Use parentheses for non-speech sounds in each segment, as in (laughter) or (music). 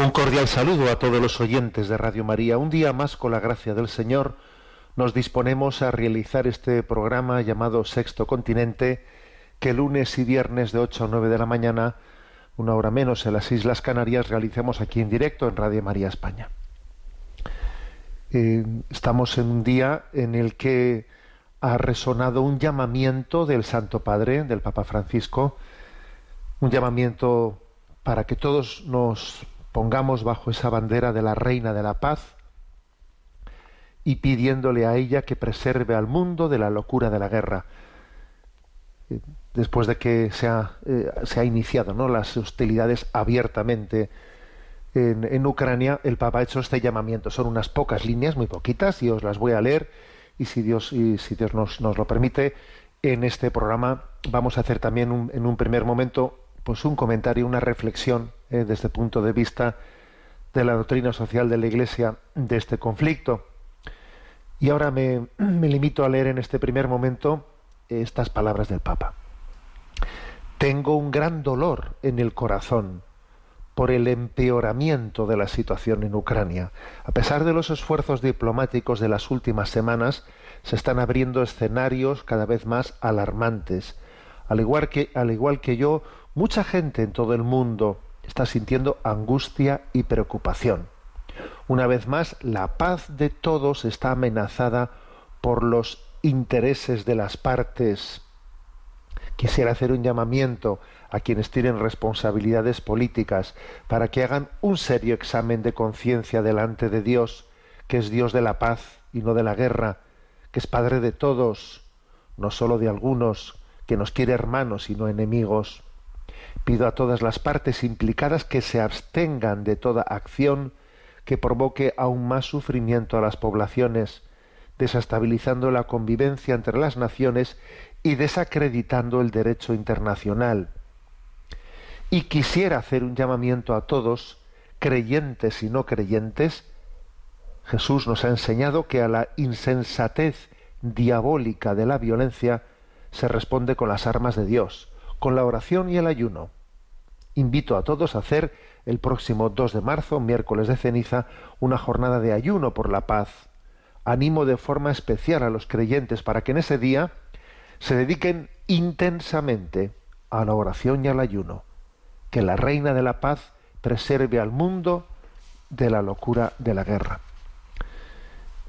Un cordial saludo a todos los oyentes de Radio María. Un día más, con la gracia del Señor, nos disponemos a realizar este programa llamado Sexto Continente, que lunes y viernes de 8 a 9 de la mañana, una hora menos en las Islas Canarias, realicemos aquí en directo en Radio María España. Eh, estamos en un día en el que ha resonado un llamamiento del Santo Padre, del Papa Francisco, un llamamiento para que todos nos pongamos bajo esa bandera de la Reina de la Paz y pidiéndole a ella que preserve al mundo de la locura de la guerra. Eh, Después de que se ha, eh, se ha iniciado ¿no? las hostilidades abiertamente en, en Ucrania, el Papa ha hecho este llamamiento. Son unas pocas líneas, muy poquitas, y os las voy a leer. Y si Dios, y si Dios nos, nos lo permite, en este programa vamos a hacer también en un primer momento pues un comentario, una reflexión eh, desde el punto de vista de la doctrina social de la Iglesia de este conflicto. Y ahora me, me limito a leer en este primer momento estas palabras del Papa. Tengo un gran dolor en el corazón por el empeoramiento de la situación en Ucrania. A pesar de los esfuerzos diplomáticos de las últimas semanas, se están abriendo escenarios cada vez más alarmantes. Al igual que, al igual que yo, mucha gente en todo el mundo está sintiendo angustia y preocupación. Una vez más, la paz de todos está amenazada por los intereses de las partes quisiera hacer un llamamiento a quienes tienen responsabilidades políticas para que hagan un serio examen de conciencia delante de Dios, que es Dios de la paz y no de la guerra, que es Padre de todos, no sólo de algunos, que nos quiere hermanos y no enemigos. Pido a todas las partes implicadas que se abstengan de toda acción que provoque aún más sufrimiento a las poblaciones, desestabilizando la convivencia entre las naciones y desacreditando el derecho internacional. Y quisiera hacer un llamamiento a todos, creyentes y no creyentes. Jesús nos ha enseñado que a la insensatez diabólica de la violencia se responde con las armas de Dios, con la oración y el ayuno. Invito a todos a hacer el próximo 2 de marzo, miércoles de ceniza, una jornada de ayuno por la paz. Animo de forma especial a los creyentes para que en ese día se dediquen intensamente a la oración y al ayuno. Que la Reina de la Paz preserve al mundo de la locura de la guerra.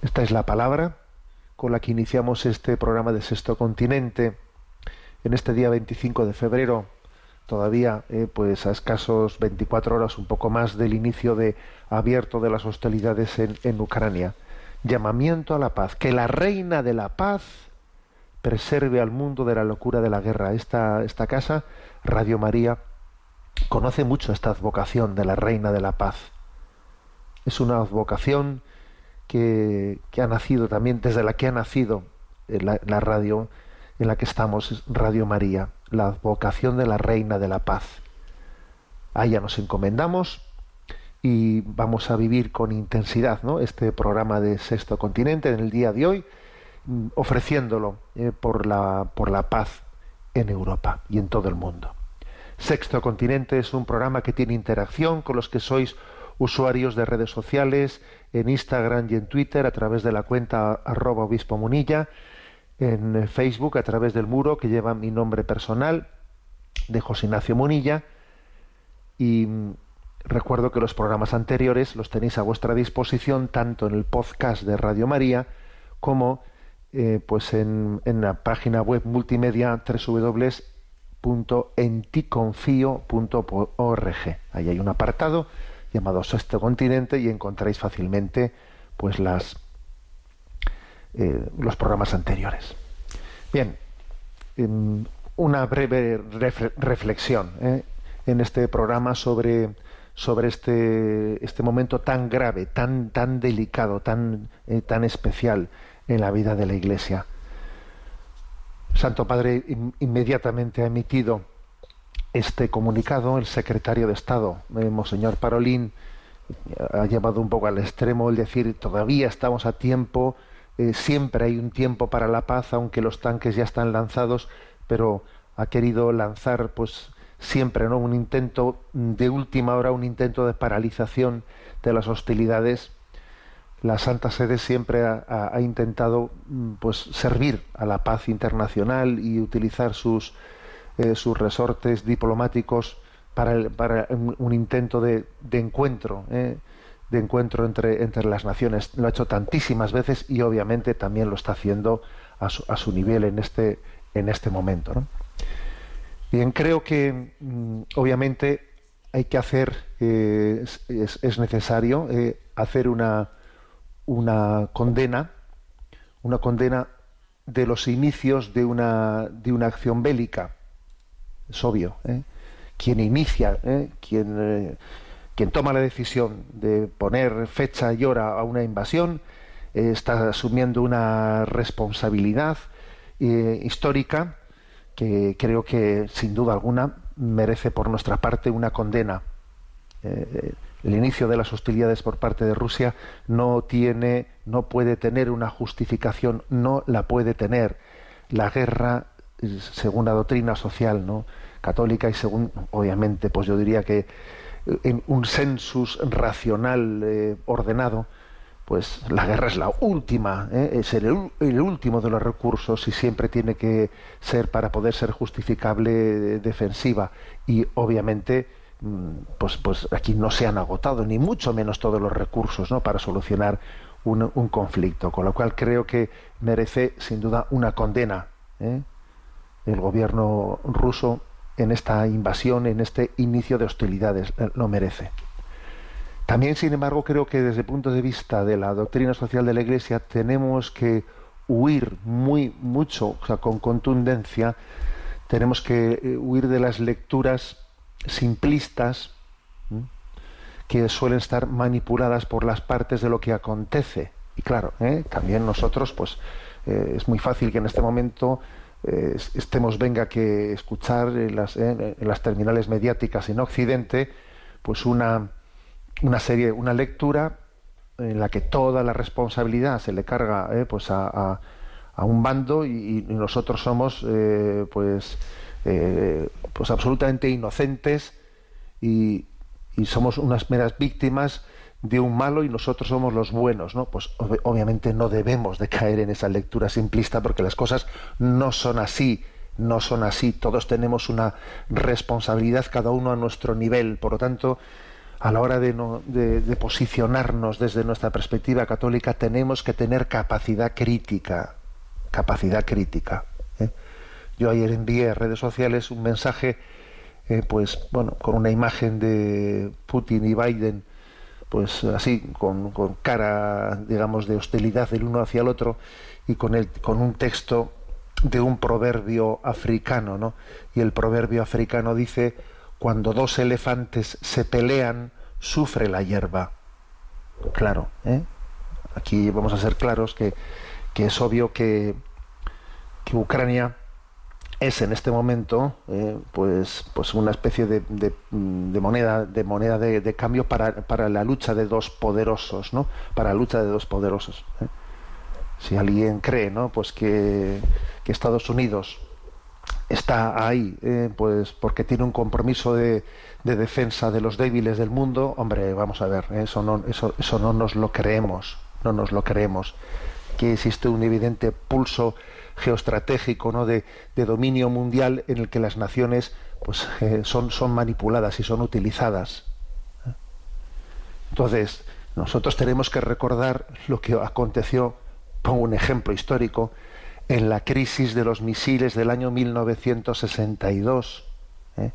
Esta es la palabra con la que iniciamos este programa de Sexto Continente en este día 25 de febrero, todavía eh, pues a escasos 24 horas, un poco más del inicio de abierto de las hostilidades en, Ucrania. Llamamiento a la paz, que la reina de la paz preserve al mundo de la locura de la guerra. Esta, esta casa, Radio María, conoce mucho esta advocación de la reina de la paz. Es una advocación que, que ha nacido también, desde la que ha nacido la, la radio en la que estamos, es Radio María, la advocación de la reina de la paz. A ella nos encomendamos y vamos a vivir con intensidad ¿no? este programa de Sexto Continente en el día de hoy, mm, ofreciéndolo eh, por, la, por la paz en Europa y en todo el mundo. Sexto Continente es un programa que tiene interacción con los que sois usuarios de redes sociales, en Instagram y en Twitter a través de la cuenta arroba obispo munilla, en Facebook a través del muro que lleva mi nombre personal de José Ignacio Munilla y mm, recuerdo que los programas anteriores los tenéis a vuestra disposición tanto en el podcast de Radio María como eh, pues en, en la página web multimedia www.enticonfio.org. Ahí hay un apartado llamado Sexto Continente y encontráis fácilmente pues las eh, los programas anteriores. Bien, em, una breve reflexión ¿eh? en este programa sobre, sobre este, este momento tan grave, tan, tan delicado, tan, eh, tan especial en la vida de la Iglesia. Santo Padre inmediatamente ha emitido este comunicado, el secretario de Estado, Monseñor Parolín, ha llevado un poco al extremo el decir todavía estamos a tiempo eh, siempre hay un tiempo para la paz, aunque los tanques ya están lanzados, pero ha querido lanzar, pues siempre, ¿no? Un intento de última hora, un intento de paralización de las hostilidades. La Santa Sede siempre ha, intentado, mm, pues, servir a la paz internacional y utilizar sus eh, sus resortes diplomáticos para, un, intento de, de encuentro. ¿eh? De encuentro entre, entre las naciones. Lo ha hecho tantísimas veces y obviamente también lo está haciendo a su, a su nivel en este, en este momento. ¿no? Bien, creo que mm, obviamente hay que hacer, eh, es, es, necesario eh, hacer una, una condena, una condena de los inicios de una, de una acción bélica. Es obvio. ¿eh? Quien inicia, quien quien toma la decisión de poner fecha y hora a una invasión eh, está asumiendo una responsabilidad eh, histórica que creo que sin duda alguna merece por nuestra parte una condena. Eh, el inicio de las hostilidades por parte de Rusia no tiene, no puede tener una justificación, no la puede tener. La guerra, según la doctrina social, ¿no? católica y según, obviamente, pues yo diría que en un census racional eh, ordenado, pues la guerra es la última, ¿eh? es el, último de los recursos y siempre tiene que ser para poder ser justificable defensiva y obviamente mm, pues, pues aquí no se han agotado ni mucho menos todos los recursos ¿no? para solucionar un, un conflicto, con lo cual creo que merece sin duda una condena ¿eh? el gobierno ruso en esta invasión, en este inicio de hostilidades. Eh, lo merece. También, sin embargo, creo que desde el punto de vista de la doctrina social de la Iglesia tenemos que huir muy mucho, o sea, con contundencia, tenemos que eh, huir de las lecturas simplistas que suelen estar manipuladas por las partes de lo que acontece. Y claro, ¿eh? también nosotros, pues, es muy fácil que en este momento eh, estemos venga que escuchar en las, en las, terminales mediáticas en Occidente pues una, una serie una lectura en la que toda la responsabilidad se le carga eh, pues a, a, un bando y, nosotros somos eh, pues pues absolutamente inocentes y, y somos unas meras víctimas de un malo y nosotros somos los buenos, ¿no? Pues obviamente no debemos de caer en esa lectura simplista porque las cosas no son así, no son así. Todos tenemos una responsabilidad, cada uno a nuestro nivel. Por lo tanto, a la hora de, no, de, posicionarnos desde nuestra perspectiva católica, tenemos que tener capacidad crítica, capacidad crítica. ¿eh? Yo ayer envié a redes sociales un mensaje, eh, pues bueno, con una imagen de Putin y Biden pues así, con, cara, digamos, de hostilidad del uno hacia el otro y con, el, con un texto de un proverbio africano, ¿no? Y el proverbio africano dice, cuando dos elefantes se pelean, sufre la hierba. Claro, ¿eh? Aquí vamos a ser claros que, que es obvio que, que Ucrania es en este momento eh, pues pues una especie de, de, moneda de moneda de, cambio para, para, la lucha de dos poderosos no para la lucha de dos poderosos ¿eh? si alguien cree no pues que, que Estados Unidos está ahí eh, pues porque tiene un compromiso de, de, defensa de los débiles del mundo hombre vamos a ver eso no eso eso no nos lo creemos no nos lo creemos. Que existe un evidente pulso geoestratégico ¿no? de, dominio mundial en el que las naciones pues, eh, son, son manipuladas y son utilizadas. Entonces, nosotros tenemos que recordar lo que aconteció, pongo un ejemplo histórico, en la crisis de los misiles del año 1962. ¿eh?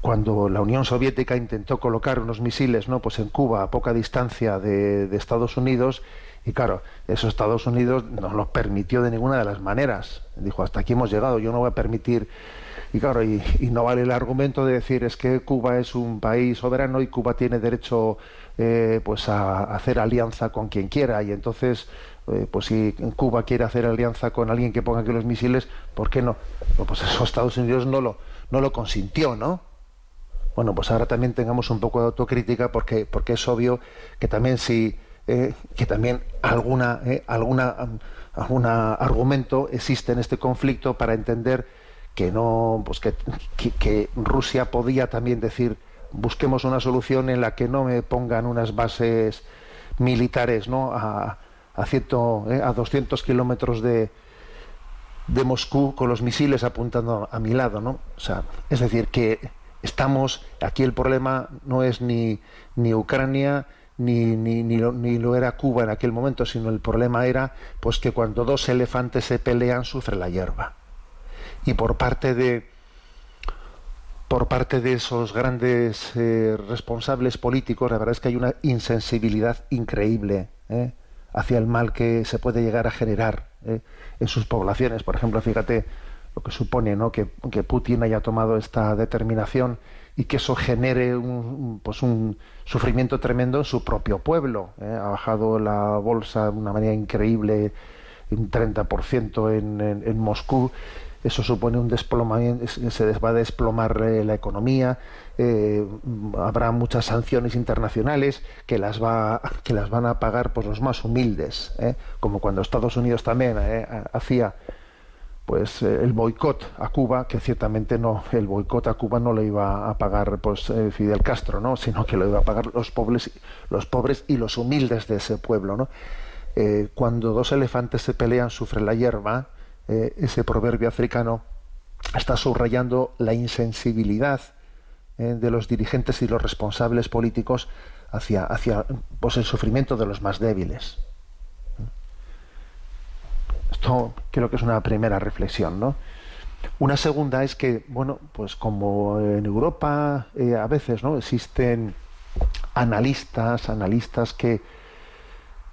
cuando la Unión Soviética intentó colocar unos misiles no pues en Cuba a poca distancia de, de Estados Unidos y claro esos Estados Unidos no lo permitió de ninguna de las maneras dijo hasta aquí hemos llegado yo no voy a permitir y claro y, no vale el argumento de decir es que Cuba es un país soberano y Cuba tiene derecho eh, pues a hacer alianza con quien quiera y entonces eh, pues si Cuba quiere hacer alianza con alguien que ponga aquí los misiles ¿por qué no? pues esos Estados Unidos no lo no lo consintió ¿no? bueno, pues ahora también tengamos un poco de autocrítica porque, porque es obvio que también si eh, que también alguna eh, alguna alguna argumento existe en este conflicto para entender que no pues que, que, que, Rusia podía también decir busquemos una solución en la que no me pongan unas bases militares no a, a, ciento, eh, a 200 kilómetros de, de Moscú con los misiles apuntando a mi lado no o sea es decir que estamos, aquí el problema no es ni, ni Ucrania, ni, ni, ni, lo, ni, lo, era Cuba en aquel momento, sino el problema era pues que cuando dos elefantes se pelean sufre la hierba. Y por parte de por parte de esos grandes eh, responsables políticos, la verdad es que hay una insensibilidad increíble ¿eh? hacia el mal que se puede llegar a generar ¿eh? en sus poblaciones. Por ejemplo, fíjate, lo que supone ¿no? que, que, Putin haya tomado esta determinación y que eso genere un, pues un sufrimiento tremendo en su propio pueblo. ¿eh? Ha bajado la bolsa de una manera increíble, un 30% en, en, en Moscú. Eso supone un desplomamiento, se va a desplomar eh, la economía, eh, habrá muchas sanciones internacionales que las va que las van a pagar pues los más humildes, como cuando Estados Unidos también hacía pues eh, el boicot a Cuba, que ciertamente no, el boicot a Cuba no lo iba a pagar pues eh, Fidel Castro, ¿no? sino que lo iba a pagar los pobres, los pobres y los humildes de ese pueblo. Eh, cuando dos elefantes se pelean sufre la hierba, ese proverbio africano está subrayando la insensibilidad de los dirigentes y los responsables políticos hacia, hacia pues, el sufrimiento de los más débiles. Esto creo que es una primera reflexión, ¿no? Una segunda es que, bueno, pues como en Europa eh, a veces, ¿no? Existen analistas, analistas que,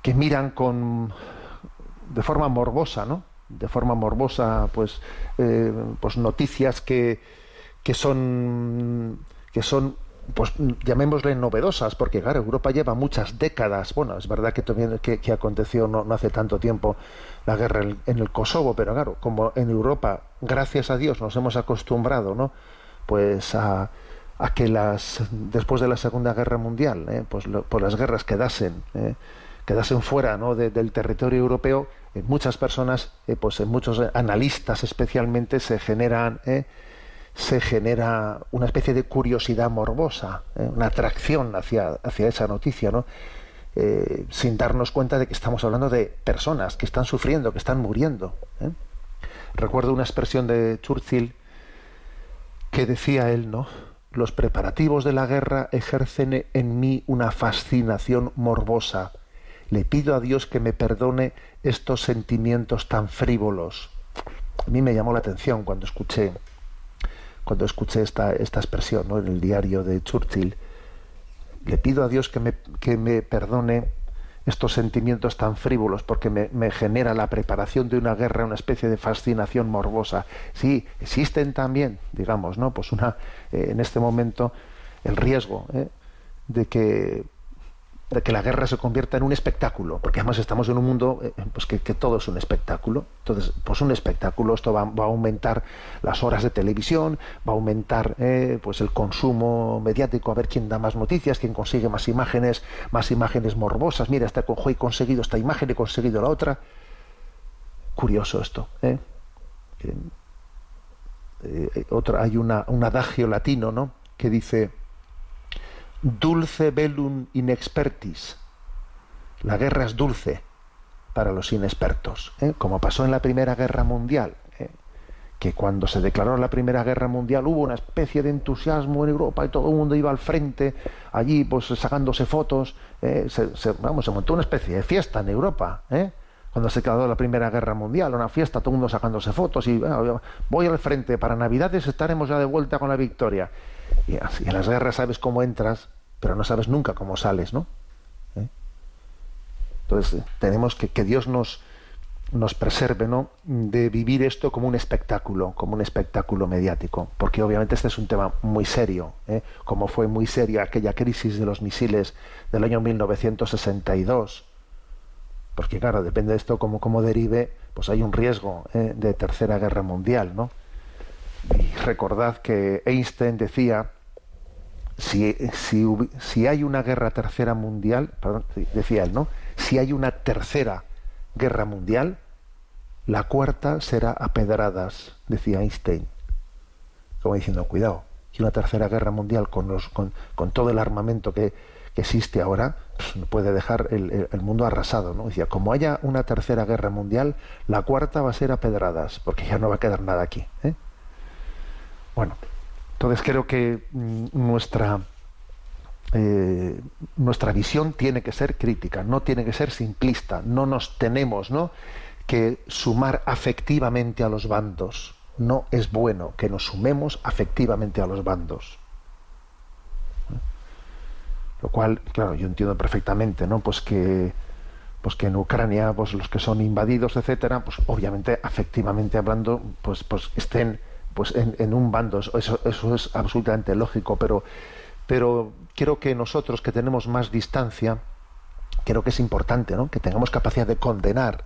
que miran con de forma morbosa, ¿no? De forma morbosa, pues, eh, pues noticias que, que son que son pues llamémosle novedosas, porque claro, Europa lleva muchas décadas, bueno, es verdad que también que, aconteció no, no, hace tanto tiempo la guerra en, en, el Kosovo, pero claro, como en Europa, gracias a Dios, nos hemos acostumbrado, ¿no? Pues a, a que las después de la Segunda Guerra Mundial, ¿eh? pues, lo, pues, las guerras quedasen, ¿eh? quedasen fuera ¿no? de, del territorio europeo, en muchas personas, eh, pues en muchos analistas especialmente se generan ¿eh? Se genera una especie de curiosidad morbosa, ¿eh? una atracción hacia, hacia esa noticia, ¿no? Eh, sin darnos cuenta de que estamos hablando de personas que están sufriendo, que están muriendo. ¿eh? Recuerdo una expresión de Churchill que decía él, ¿no? Los preparativos de la guerra ejercen en mí una fascinación morbosa. Le pido a Dios que me perdone estos sentimientos tan frívolos. A mí me llamó la atención cuando escuché cuando escuché esta, esta expresión ¿no? en el diario de Churchill, le pido a Dios que me, que me perdone estos sentimientos tan frívolos porque me, me, genera la preparación de una guerra una especie de fascinación morbosa sí existen también digamos no pues una eh, en este momento el riesgo ¿eh? de que de que la guerra se convierta en un espectáculo, porque además estamos en un mundo eh, pues que, todo es un espectáculo. Entonces, pues un espectáculo, esto va, a aumentar las horas de televisión, va a aumentar eh, pues el consumo mediático, a ver quién da más noticias, quién consigue más imágenes, más imágenes morbosas. Mira, este he conseguido esta imagen, he conseguido la otra. Curioso esto. ¿eh? Eh, otra, hay una, un adagio latino, ¿no? Que dice dulce velum inexpertis. La guerra es dulce para los inexpertos, ¿eh? como pasó en la Primera Guerra Mundial, ¿eh? que cuando se declaró la Primera Guerra Mundial hubo una especie de entusiasmo en Europa y todo el mundo iba al frente, allí pues sacándose fotos, ¿eh? se, vamos, se montó una especie de fiesta en Europa, cuando se quedó la Primera Guerra Mundial, una fiesta, todo el mundo sacándose fotos y voy al frente, para Navidades estaremos ya de vuelta con la victoria. Y, en las guerras sabes cómo entras, pero no sabes nunca cómo sales, ¿no? ¿Eh? Entonces tenemos que que Dios nos nos preserve ¿no? de vivir esto como un espectáculo, como un espectáculo mediático, porque obviamente este es un tema muy serio, ¿eh? como fue muy seria aquella crisis de los misiles del año 1962, porque claro, depende de esto cómo, cómo derive, pues hay un riesgo ¿eh? de tercera guerra mundial, ¿no? Y recordad que Einstein decía, si, si, si hay una guerra tercera mundial, decía él, ¿no? Si hay una tercera guerra mundial, la cuarta será a pedradas, decía Einstein. Como diciendo, cuidado, que una tercera guerra mundial con, los, con, con todo el armamento que, que existe ahora pues, puede dejar el, el, mundo arrasado. ¿no? Decía, como haya una tercera guerra mundial, la cuarta va a ser a pedradas, porque ya no va a quedar nada aquí. ¿eh? Bueno, entonces creo que mm, nuestra eh, nuestra visión tiene que ser crítica, no tiene que ser simplista, no nos tenemos ¿no? que sumar afectivamente a los bandos. No es bueno que nos sumemos afectivamente a los bandos. Lo cual, claro, yo entiendo perfectamente, ¿no? Pues que, pues que en Ucrania, pues los que son invadidos, etcétera, pues obviamente, afectivamente hablando, pues, pues estén pues en, un bando. Eso, eso es absolutamente lógico, pero, pero creo que nosotros que tenemos más distancia, creo que es importante ¿no? que tengamos capacidad de condenar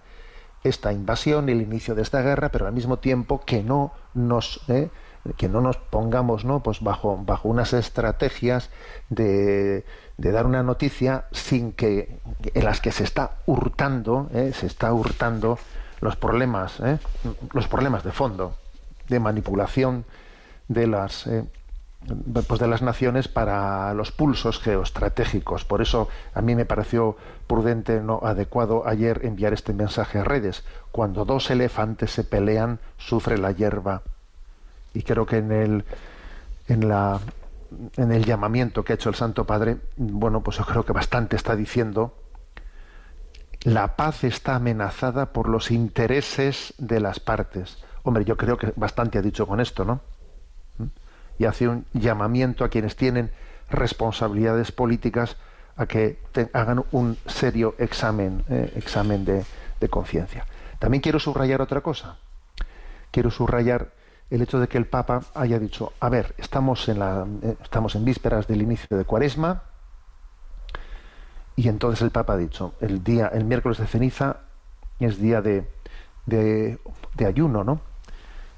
esta invasión, el inicio de esta guerra, pero al mismo tiempo que no nos ¿eh? que no nos pongamos ¿no? pues bajo, bajo unas estrategias de, de dar una noticia sin que en las que se está hurtando ¿eh? se está hurtando los problemas ¿eh? los problemas de fondo de manipulación de las eh, pues de las naciones para los pulsos geoestratégicos. Por eso a mí me pareció prudente, no adecuado ayer enviar este mensaje a redes. Cuando dos elefantes se pelean, sufre la hierba. Y creo que en el en la en el llamamiento que ha hecho el Santo Padre, bueno, pues yo creo que bastante está diciendo la paz está amenazada por los intereses de las partes. Hombre, yo creo que bastante ha dicho con esto, ¿no? y hace un llamamiento a quienes tienen responsabilidades políticas a que hagan un serio examen, eh, examen de, de conciencia. También quiero subrayar otra cosa. Quiero subrayar el hecho de que el Papa haya dicho, a ver, estamos en, la, eh, estamos en vísperas del inicio de Cuaresma, y entonces el Papa ha dicho, el día, el miércoles de ceniza es día de, de, de ayuno, ¿no?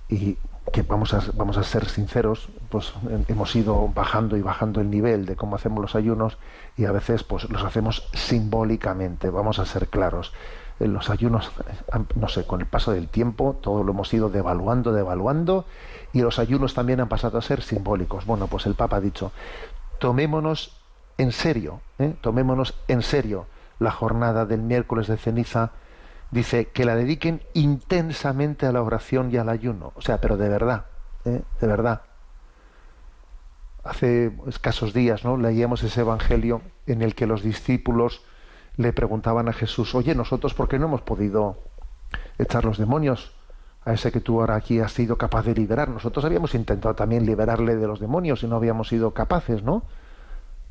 Y que vamos a, vamos a ser sinceros, pues hemos ido bajando y bajando el nivel de cómo hacemos los ayunos y a veces pues los hacemos simbólicamente, vamos a ser claros. En los ayunos, no sé, con el paso del tiempo todo lo hemos ido devaluando, devaluando y los ayunos también han pasado a ser simbólicos. Bueno, pues el Papa ha dicho, tomémonos en serio, ¿eh? tomémonos en serio la jornada del miércoles de ceniza dice que la dediquen intensamente a la oración y al ayuno. O sea, pero de verdad, ¿eh? de verdad. Hace escasos días, ¿no? Leíamos ese evangelio en el que los discípulos le preguntaban a Jesús, oye, nosotros por qué no hemos podido echar los demonios a ese que tú ahora aquí has sido capaz de liberar. Nosotros habíamos intentado también liberarle de los demonios y no habíamos sido capaces, ¿no?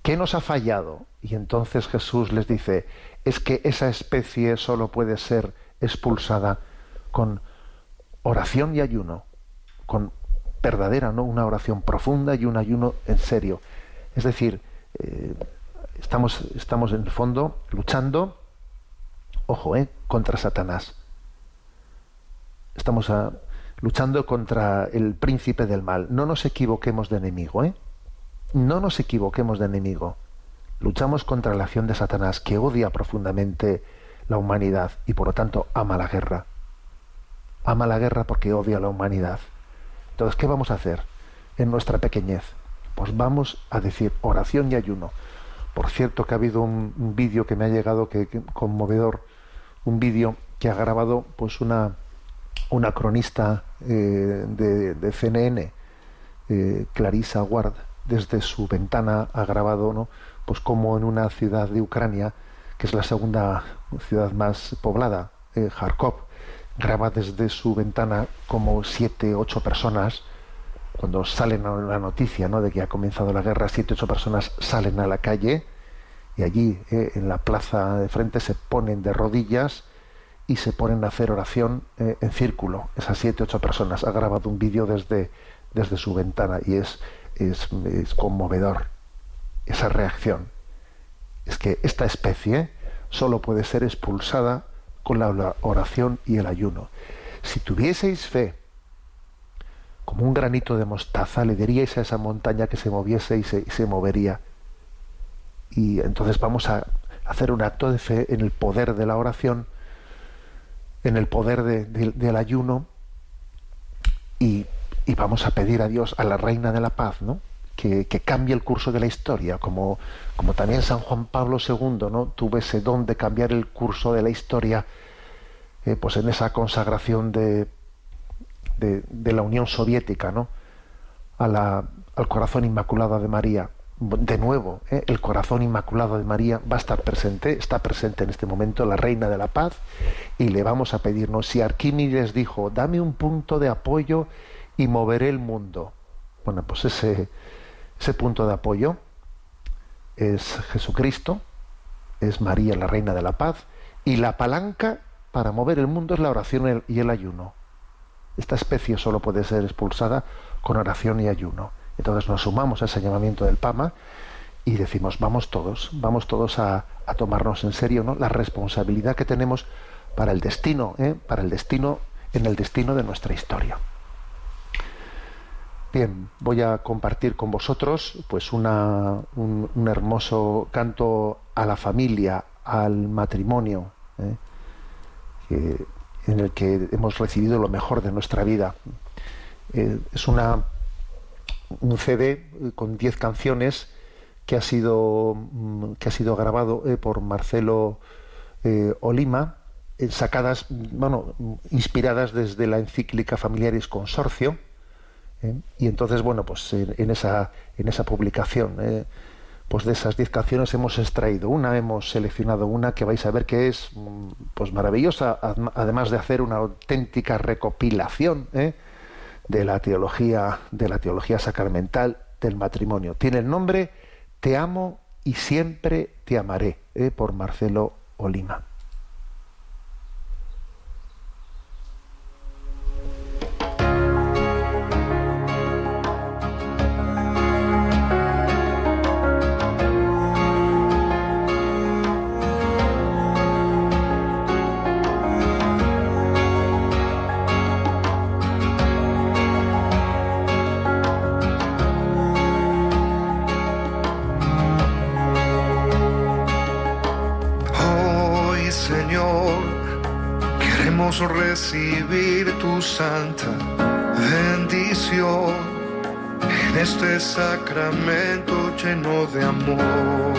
¿Qué nos ha fallado? Y entonces Jesús les dice, es que esa especie solo puede ser expulsada con oración y ayuno, con verdadera, ¿no? Una oración profunda y un ayuno en serio. Es decir, eh, estamos, estamos en el fondo luchando, ojo, ¿eh? contra Satanás. Estamos a, luchando contra el príncipe del mal. No nos equivoquemos de enemigo, ¿eh? No nos equivoquemos de enemigo. Luchamos contra la acción de Satanás, que odia profundamente la humanidad y por lo tanto ama la guerra. Ama la guerra porque odia la humanidad. Entonces, ¿qué vamos a hacer en nuestra pequeñez? Pues vamos a decir oración y ayuno. Por cierto que ha habido un, vídeo que me ha llegado que, conmovedor, un vídeo que ha grabado pues una, una cronista eh, de, de, CNN, eh, Clarissa Ward, desde su ventana ha grabado ¿no? Pues como en una ciudad de Ucrania, que es la segunda ciudad más poblada eh, Kharkov, graba desde su ventana como siete, ocho personas, cuando salen a la noticia ¿no? de que ha comenzado la guerra, siete, ocho personas salen a la calle y allí eh, en la plaza de frente se ponen de rodillas y se ponen a hacer oración eh, en círculo. Esas siete, ocho personas ha grabado un vídeo desde, desde su ventana y es, es, es conmovedor esa reacción. Es que esta especie solo puede ser expulsada con la oración y el ayuno. Si tuvieseis fe, como un granito de mostaza, le diríais a esa montaña que se moviese y se, se movería. Y entonces vamos a hacer un acto de fe en el poder de la oración, en el poder de- de- del ayuno, y, y vamos a pedir a Dios, a la Reina de la Paz, ¿no? Que, cambie el curso de la historia, como, como también San Juan Pablo II ¿no? tuvo ese don de cambiar el curso de la historia, eh, pues en esa consagración de, de, la Unión Soviética, ¿no? al corazón inmaculado de María. De nuevo, ¿eh? el corazón inmaculado de María va a estar presente, está presente en este momento la Reina de la Paz, y le vamos a pedirnos, si Arquímedes dijo, dame un punto de apoyo y moveré el mundo. Bueno, pues ese, ese punto de apoyo es Jesucristo, es María, la Reina de la Paz, y la palanca para mover el mundo es la oración y el ayuno. Esta especie solo puede ser expulsada con oración y ayuno. Entonces nos sumamos a ese llamamiento del Pama y decimos, vamos todos, vamos todos a, tomarnos en serio ¿no? la responsabilidad que tenemos para el destino, ¿eh? para el destino, en el destino de nuestra historia. Bien, voy a compartir con vosotros pues un, hermoso canto a la familia, al matrimonio, ¿eh? en el que hemos recibido lo mejor de nuestra vida. Eh, es una, un CD con 10 canciones que ha sido, mm, que ha sido grabado eh, por Marcelo Olima, sacadas, bueno, inspiradas desde la encíclica Familiaris Consorcio. ¿Eh? Y entonces, bueno, pues en, esa, en esa publicación, eh, pues de esas 10 canciones hemos extraído una, hemos seleccionado una que vais a ver que es mm, pues maravillosa, además de hacer una auténtica recopilación ¿eh? de la teología, de la teología sacramental del matrimonio. Tiene el nombre Te amo y siempre te amaré, por Marcelo Olima. Queremos recibir tu santa bendición en este sacramento lleno de amor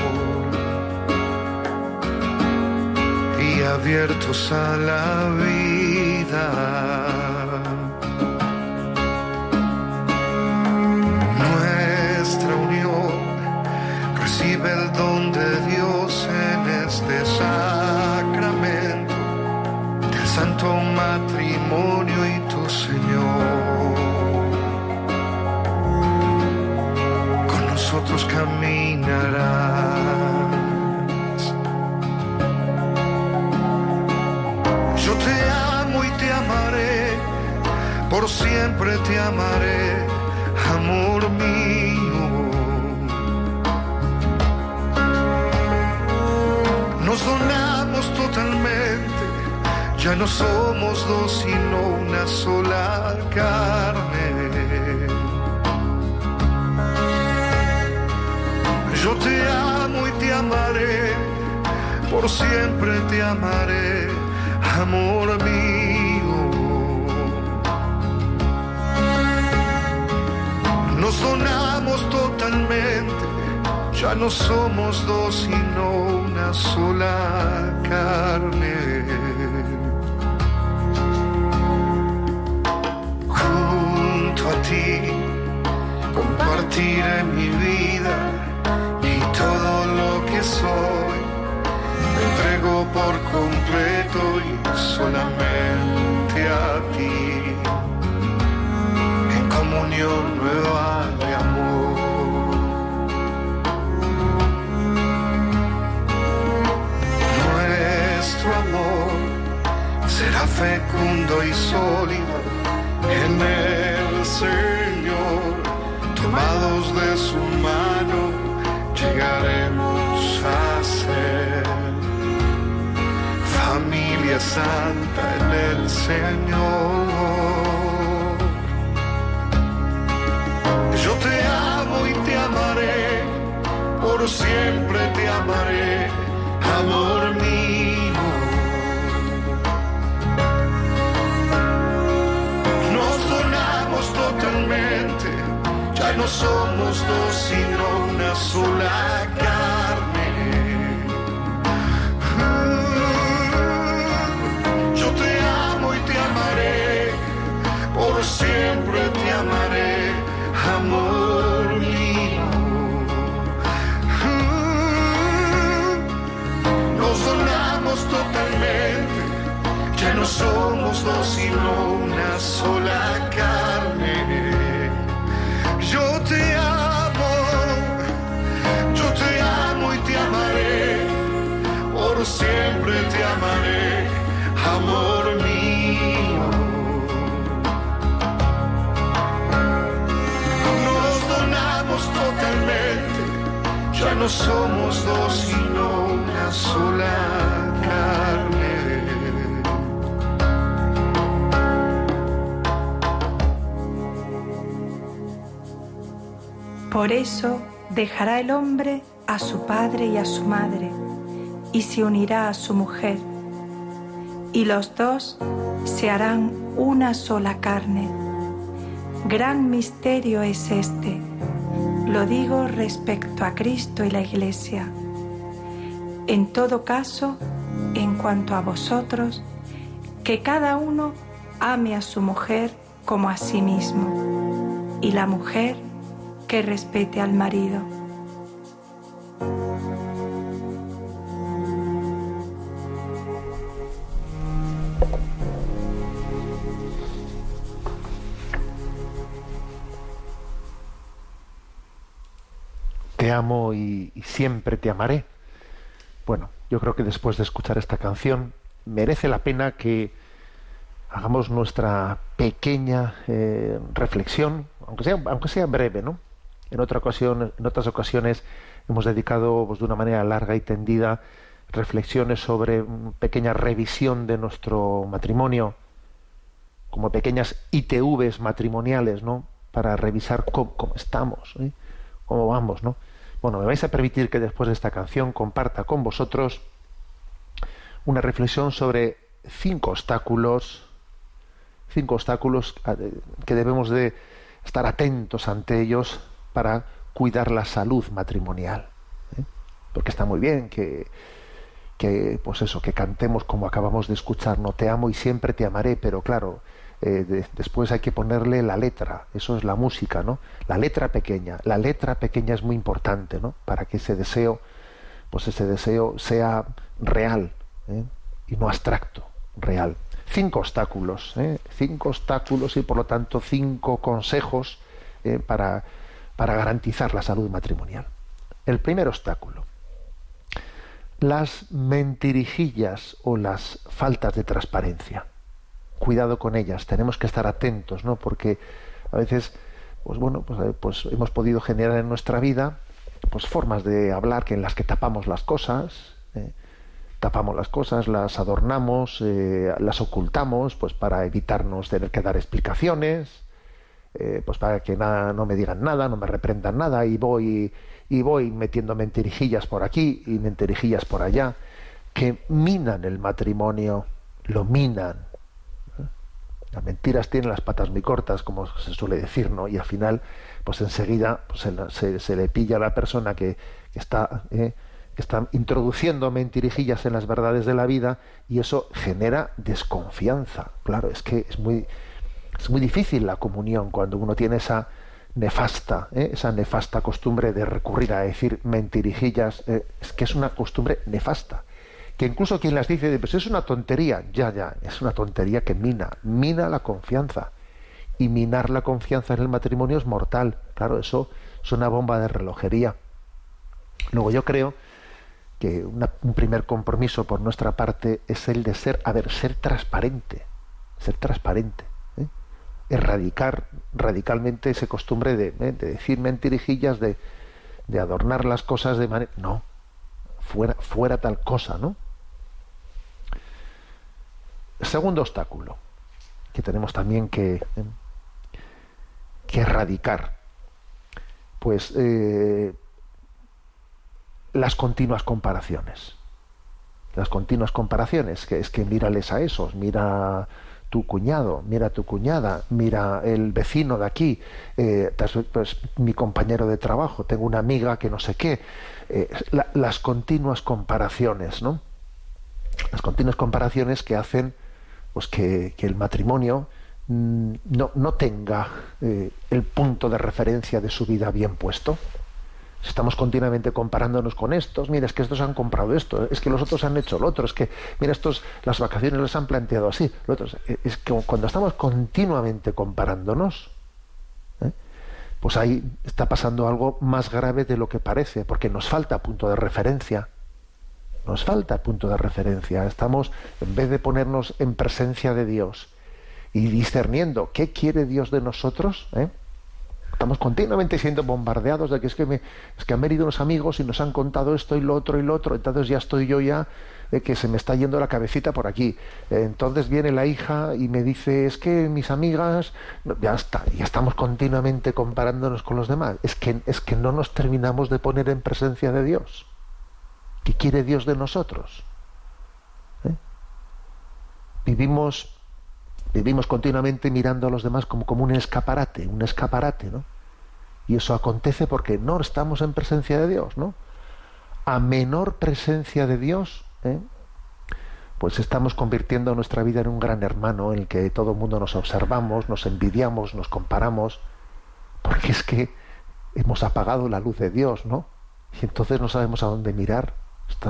y abiertos a la vida. Nuestra unión recibe el don de Dios en este sacramento santo matrimonio y tu Señor. Con nosotros caminarás. Yo te amo y te amaré, por siempre te amaré, amor mío. nos donamos totalmente, ya no somos dos sino una sola carne. Yo te amo y te amaré, por siempre te amaré, amor mío. Nos donamos totalmente, ya no somos dos sino una sola carne. ti, compartiré mi vida y todo lo que soy. Me entrego por completo y solamente a ti, en comunión nueva de amor. Nuestro amor será fecundo y sólido en el Señor, tomados de su mano, llegaremos a ser familia santa en el Señor. Yo te amo y te amaré, por siempre te amaré, amor mío. No somos dos, sino una sola carne. Yo te amo y te amaré, por siempre te amaré, amor mío. Nos donamos totalmente, ya no somos dos, sino una sola carne. Te amo, yo te amo y te amaré, por siempre te amaré, amor mío. Nos donamos totalmente, ya no somos dos, sino una sola carne. Por eso dejará el hombre a su padre y a su madre, y se unirá a su mujer, y los dos se harán una sola carne. Gran misterio es este. Lo digo respecto a Cristo y la Iglesia. En todo caso, en cuanto a vosotros, que cada uno ame a su mujer como a sí mismo, y la mujer que respete al marido. Te amo y, siempre te amaré. Bueno, yo creo que después de escuchar esta canción merece la pena que hagamos nuestra pequeña eh, reflexión, aunque sea, aunque sea breve, ¿no? En otra ocasión, en otras ocasiones hemos dedicado pues, de una manera larga y tendida reflexiones sobre una pequeña revisión de nuestro matrimonio, como pequeñas ITVs matrimoniales, ¿no? Para revisar cómo, estamos, ¿eh? cómo vamos, ¿no? Bueno, me vais a permitir que después de esta canción comparta con vosotros una reflexión sobre cinco obstáculos, cinco obstáculos que debemos de estar atentos ante ellos para cuidar la salud matrimonial. ¿eh? Porque está muy bien que, que, pues eso, que cantemos como acabamos de escuchar, no te amo y siempre te amaré, pero claro, eh, de, después hay que ponerle la letra, eso es la música, ¿no? La letra pequeña, la letra pequeña es muy importante, ¿no? Para que ese deseo, pues ese deseo sea real ¿eh? y no abstracto, real. Cinco obstáculos, ¿eh? cinco obstáculos y por lo tanto cinco consejos para, para garantizar la salud matrimonial. El primer obstáculo, las mentirijillas o las faltas de transparencia cuidado con ellas, tenemos que estar atentos, ¿no? Porque a veces, pues bueno, pues, pues, hemos podido generar en nuestra vida pues formas de hablar que en las que tapamos las cosas, eh, tapamos las cosas, las adornamos, eh, las ocultamos, pues para evitarnos tener que dar explicaciones, eh, pues para que nada, no me digan nada, no me reprendan nada, y voy y voy metiendo mentirijillas por aquí y mentirijillas por allá, que minan el matrimonio, lo minan, las mentiras tienen las patas muy cortas, como se suele decir, ¿no? Y al final, pues enseguida pues se, le pilla a la persona que, está, eh, que está introduciendo mentirijillas en las verdades de la vida y eso genera desconfianza. Claro, es que es muy, es muy difícil la comunión cuando uno tiene esa nefasta, ¿eh? esa nefasta costumbre de recurrir a decir mentirijillas, eh, es que es una costumbre nefasta que incluso quien las dice, pues es una tontería, ya, ya, es una tontería que mina, mina la confianza. Y minar la confianza en el matrimonio es mortal. Claro, eso es una bomba de relojería. Luego yo creo que un primer compromiso por nuestra parte es el de ser, a ver, ser transparente. ser transparente. Erradicar radicalmente esa costumbre de, ¿eh? de decir mentirijillas, de, de adornar las cosas de manera... No, fuera, fuera tal cosa, ¿no? Segundo obstáculo que tenemos también que, ¿eh? que erradicar, pues eh, las continuas comparaciones. Las continuas comparaciones, que es que mírales a esos, mira tu cuñado, mira tu cuñada, mira el vecino de aquí, eh, pues, mi compañero de trabajo, tengo una amiga que no sé qué. Eh, la- las continuas comparaciones, ¿no? Las continuas comparaciones que hacen pues que, que el matrimonio mm, no, no tenga eh, el punto de referencia de su vida bien puesto. Estamos continuamente comparándonos con estos, mira, es que estos han comprado esto, es que los otros han hecho lo otro, es que, mira, estos las vacaciones les han planteado así, es- es que cuando estamos continuamente comparándonos, ¿eh? pues ahí está pasando algo más grave de lo que parece, porque nos falta punto de referencia. Nos falta punto de referencia. Estamos, en vez de ponernos en presencia de Dios y discerniendo qué quiere Dios de nosotros, ¿eh? Estamos continuamente siendo bombardeados de que es que, me, es que han venido unos amigos y nos han contado esto y lo otro y lo otro, entonces ya estoy yo ya eh, que se me está yendo la cabecita por aquí. Eh, entonces viene la hija y me dice, es que mis amigas, ya está, ya estamos continuamente comparándonos con los demás. Es que, es que no nos terminamos de poner en presencia de Dios. ¿Qué quiere Dios de nosotros? ¿Eh? Vivimos, vivimos continuamente mirando a los demás como, un escaparate, un escaparate, ¿no? Y eso acontece porque no estamos en presencia de Dios, ¿no? A menor presencia de Dios, ¿eh? pues estamos convirtiendo nuestra vida en un gran hermano en el que todo el mundo nos observamos, nos envidiamos, nos comparamos, porque es que hemos apagado la luz de Dios, ¿no? Y entonces no sabemos a dónde mirar.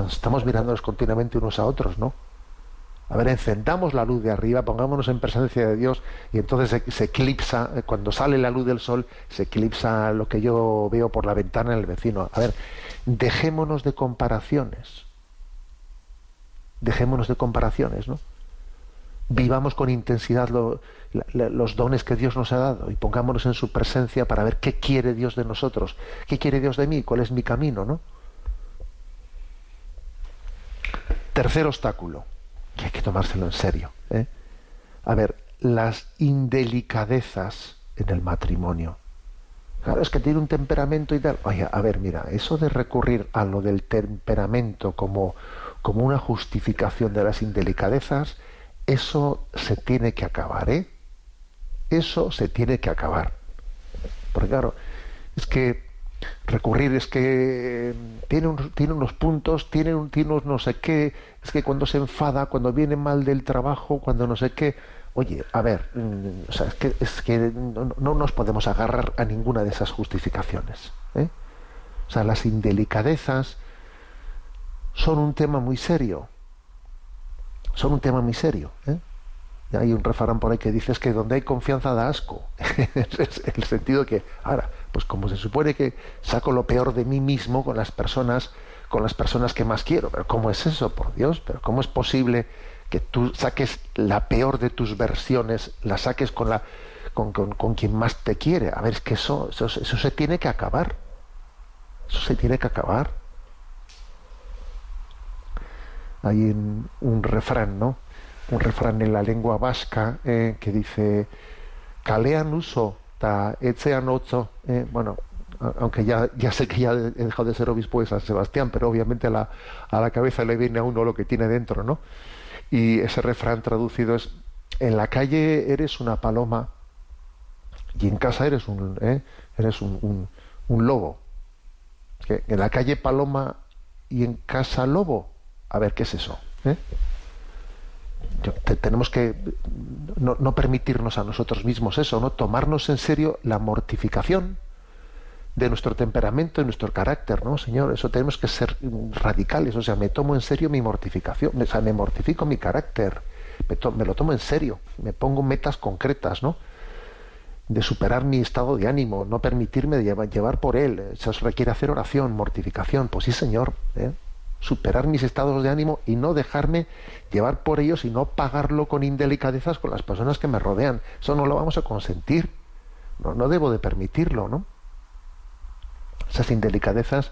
Estamos mirándonos continuamente unos a otros, ¿no? A ver, encendamos la luz de arriba, pongámonos en presencia de Dios y entonces se, eclipsa, eh, cuando sale la luz del sol, se eclipsa lo que yo veo por la ventana en el vecino. A ver, dejémonos de comparaciones. Dejémonos de comparaciones, ¿no? Vivamos con intensidad los dones que Dios nos ha dado y pongámonos en su presencia para ver qué quiere Dios de nosotros, qué quiere Dios de mí, cuál es mi camino, ¿no? Tercer obstáculo, que hay que tomárselo en serio. ¿eh? A ver, las indelicadezas en el matrimonio. Claro, es que tiene un temperamento y tal. Oye, a ver, mira, eso de recurrir a lo del temperamento como, como una justificación de las indelicadezas, eso se tiene que acabar, ¿eh? Eso se tiene que acabar. Porque claro, es que recurrir es que eh, tiene, unos- tiene unos puntos, tiene, un, tiene unos no sé qué, es que cuando se enfada, cuando viene mal del trabajo, cuando no sé qué, oye, a ver, mm, es que, es que no, no nos podemos agarrar a ninguna de esas justificaciones. ¿eh? O sea, las indelicadezas son un tema muy serio. Son un tema muy serio. ¿eh? Hay un refrán por ahí que dice es que donde hay confianza da asco. (laughs) es el sentido que, ahora, pues como se supone que saco lo peor de mí mismo con las personas, con las personas que más quiero, pero ¿cómo es eso, por Dios? Pero ¿cómo es posible que tú saques la peor de tus versiones, la saques con la con, con- con quien más te quiere? A ver, es que eso, eso, eso se tiene que acabar. Eso se tiene que acabar. Hay un, refrán, ¿no? Un refrán en la lengua vasca eh, que dice kalean uso ta etzean otzo. Eh, bueno, aunque ya, sé que ya he dejado de ser obispo de San Sebastián, pero obviamente a la, cabeza le viene a uno lo que tiene dentro, ¿no? Y ese refrán traducido es en la calle eres una paloma y en casa eres un, ¿eh? eres un, lobo. En la calle paloma y en casa lobo. A ver, ¿qué es eso? ¿Eh? Tenemos que no, no permitirnos a nosotros mismos eso, ¿no? Tomarnos en serio la mortificación de nuestro temperamento y nuestro carácter, ¿no, Señor? Eso tenemos que ser radicales, o sea, me tomo en serio mi mortificación, o sea, me mortifico mi carácter, me, lo tomo en serio, me pongo metas concretas, ¿no? de superar mi estado de ánimo, no permitirme llevar, llevar por él. Se os requiere hacer oración, mortificación. Pues sí, Señor. ¿eh? Superar mis estados de ánimo y no dejarme llevar por ellos y no pagarlo con indelicadezas con las personas que me rodean. Eso no lo vamos a consentir. No, no debo de permitirlo, ¿no? Esas indelicadezas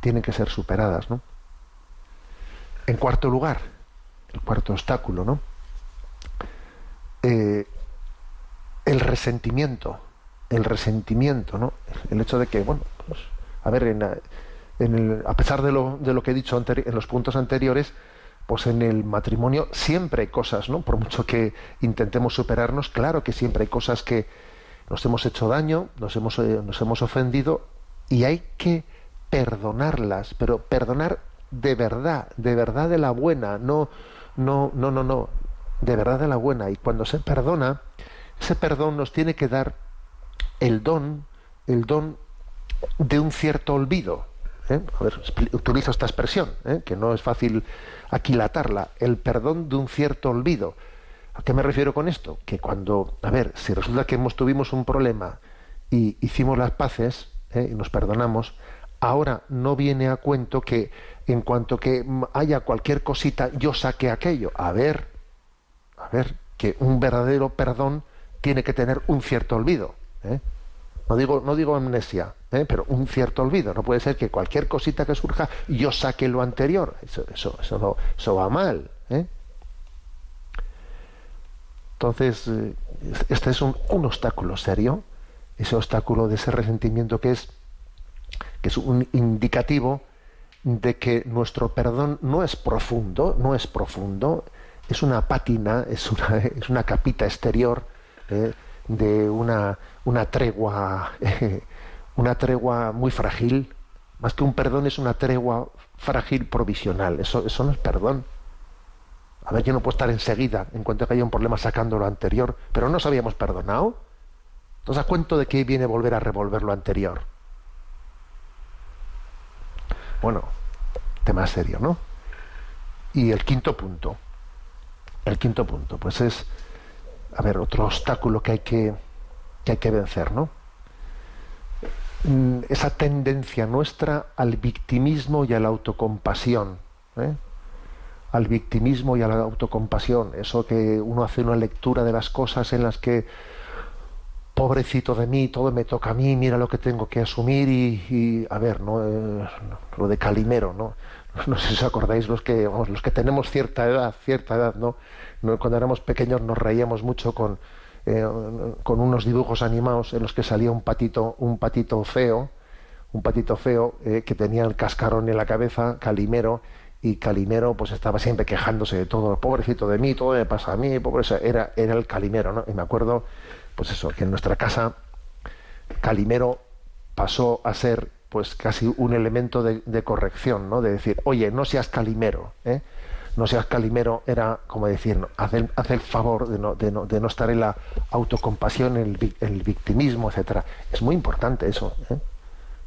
tienen que ser superadas, ¿no? En cuarto lugar, el cuarto obstáculo, ¿no? Eh, el resentimiento, el resentimiento, ¿no? El hecho de que, bueno, pues, a ver, en, a pesar de lo, de lo que he dicho en los puntos anteriores, pues en el matrimonio siempre hay cosas, ¿no? Por mucho que intentemos superarnos, claro que siempre hay cosas que nos hemos hecho daño, nos hemos, eh, nos hemos ofendido y hay que perdonarlas, pero perdonar de verdad, de verdad de la buena, no, no, no, no, no, de verdad de la buena. Y cuando se perdona, ese perdón nos tiene que dar el don, el don de un cierto olvido. ¿Eh? A ver, utilizo esta expresión, ¿eh? que no es fácil aquilatarla, el perdón de un cierto olvido. ¿A qué me refiero con esto? Que cuando, a ver, si resulta que hemos tuvimos un problema y hicimos las paces ¿eh? y nos perdonamos, ahora no viene a cuento que en cuanto que haya cualquier cosita yo saque aquello. A ver, a ver, que un verdadero perdón tiene que tener un cierto olvido. No digo, no digo amnesia, ¿eh? pero un cierto olvido. No puede ser que cualquier cosita que surja yo saque lo anterior. Eso, eso, eso, va mal. ¿eh? Entonces, eh, este es un, obstáculo serio, ese obstáculo de ese resentimiento que es, que es un indicativo de que nuestro perdón no es profundo, no es profundo, es una pátina, es una, (laughs) es una capita exterior de una, una tregua, (laughs) una tregua muy frágil. Más que un perdón es una tregua frágil provisional. Eso, no es perdón. A ver, yo no puedo estar enseguida, en cuanto que haya un problema, sacando lo anterior, pero no nos habíamos perdonado. Entonces, ¿a cuento de qué viene volver a revolver lo anterior? Bueno, tema serio, ¿no? Y el quinto punto, el quinto punto, pues es, a ver, otro obstáculo que hay que, que hay que vencer, ¿no? Mm, Esa tendencia nuestra al victimismo y a la autocompasión, ¿eh? al victimismo y a la autocompasión, eso que uno hace una lectura de las cosas en las que pobrecito de mí, todo me toca a mí, mira lo que tengo que asumir y, a ver, ¿no? Eh, lo de Calimero, ¿no? (laughs) No sé si os acordáis los que, vamos, los que tenemos cierta edad, cierta edad. No, Cuando éramos pequeños nos reíamos mucho con, eh, con unos dibujos animados en los que salía un patito, un patito feo, un patito feo eh, que tenía el cascarón en la cabeza, Calimero, y Calimero pues estaba siempre quejándose de todo, pobrecito de mí, todo me pasa a mí, pobre, era, era el Calimero, ¿no? Y me acuerdo, pues eso, que en nuestra casa Calimero pasó a ser pues casi un elemento de, de corrección, ¿no? De decir, oye, no seas Calimero, ¿eh? No seas Calimero era como decir, no, haz, el, favor de no, de, no, de no estar en la autocompasión, el, el victimismo, etcétera. Es muy importante eso, ¿eh?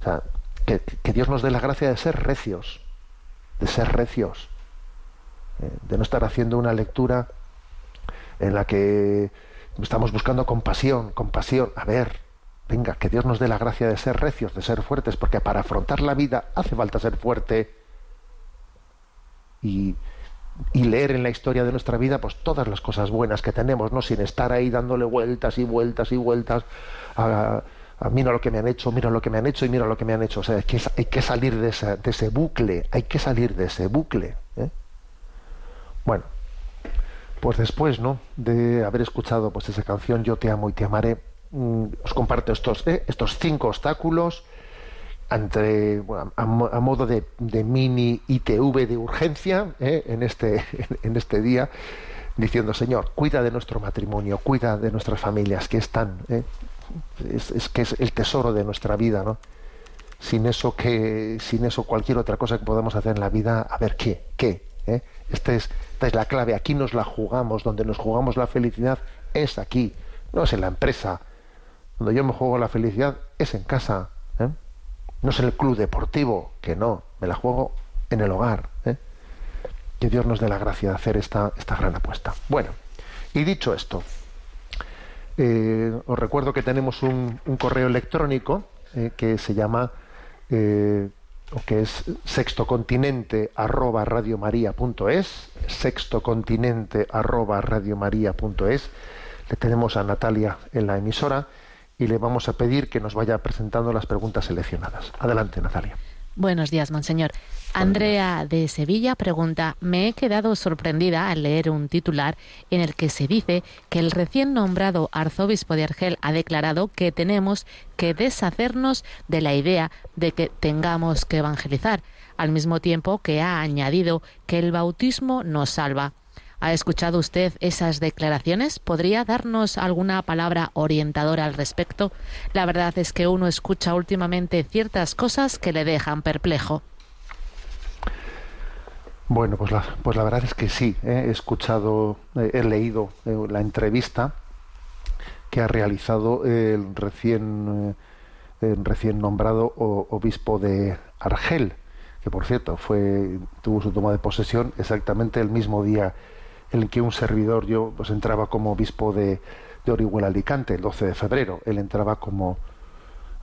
O sea, que, que Dios nos dé la gracia de ser recios, de ser recios, eh, de no estar haciendo una lectura en la que estamos buscando compasión, compasión. A ver, venga, que Dios nos dé la gracia de ser recios, de ser fuertes, porque para afrontar la vida hace falta ser fuerte y, y leer en la historia de nuestra vida pues todas las cosas buenas que tenemos, no sin estar ahí dándole vueltas y vueltas y vueltas a, mira lo que me han hecho, mira lo que me han hecho y mira lo que me han hecho. O sea, hay que, hay que salir de, esa- de ese bucle, hay que salir de ese bucle. ¿eh? Bueno, pues después, ¿no? De haber escuchado pues esa canción Yo te amo y te amaré, mm, os comparto estos, ¿eh? estos cinco obstáculos entre, bueno, a, a modo de, mini ITV de urgencia ¿eh? en, este, (laughs) en este día, diciendo, Señor, cuida de nuestro matrimonio, cuida de nuestras familias, que están, ¿eh? es, que es el tesoro de nuestra vida, ¿no? Sin eso, que, sin eso cualquier otra cosa que podamos hacer en la vida, a ver qué, qué. ¿eh? Este es, esta es la clave, aquí nos la jugamos, donde nos jugamos la felicidad es aquí, no es en la empresa. Donde yo me juego la felicidad es en casa. No es el club deportivo, que no, me la juego en el hogar. ¿eh? Que Dios nos dé la gracia de hacer esta, esta gran apuesta. Bueno, y dicho esto, eh, os recuerdo que tenemos un, correo electrónico eh, que se llama eh, que es sextocontinente arroba radiomaria.es, sextocontinente arroba. Le tenemos a Natalia en la emisora y le vamos a pedir que nos vaya presentando las preguntas seleccionadas. Adelante, Natalia. Buenos días, monseñor. Andrea de Sevilla pregunta, me he quedado sorprendida al leer un titular en el que se dice que el recién nombrado arzobispo de Argel ha declarado que tenemos que deshacernos de la idea de que tengamos que evangelizar, al mismo tiempo que ha añadido que el bautismo nos salva. ¿Ha escuchado usted esas declaraciones? ¿Podría darnos alguna palabra orientadora al respecto? La verdad es que uno escucha últimamente ciertas cosas que le dejan perplejo. Bueno, pues la, pues la verdad es que sí, ¿eh? he escuchado, eh, he leído eh, la entrevista que ha realizado el recién, recién nombrado obispo de Argel, que por cierto fue, tuvo su toma de posesión exactamente el mismo día en el que un servidor, yo pues entraba como obispo de, de Orihuela Alicante, el 12 de febrero, él entraba como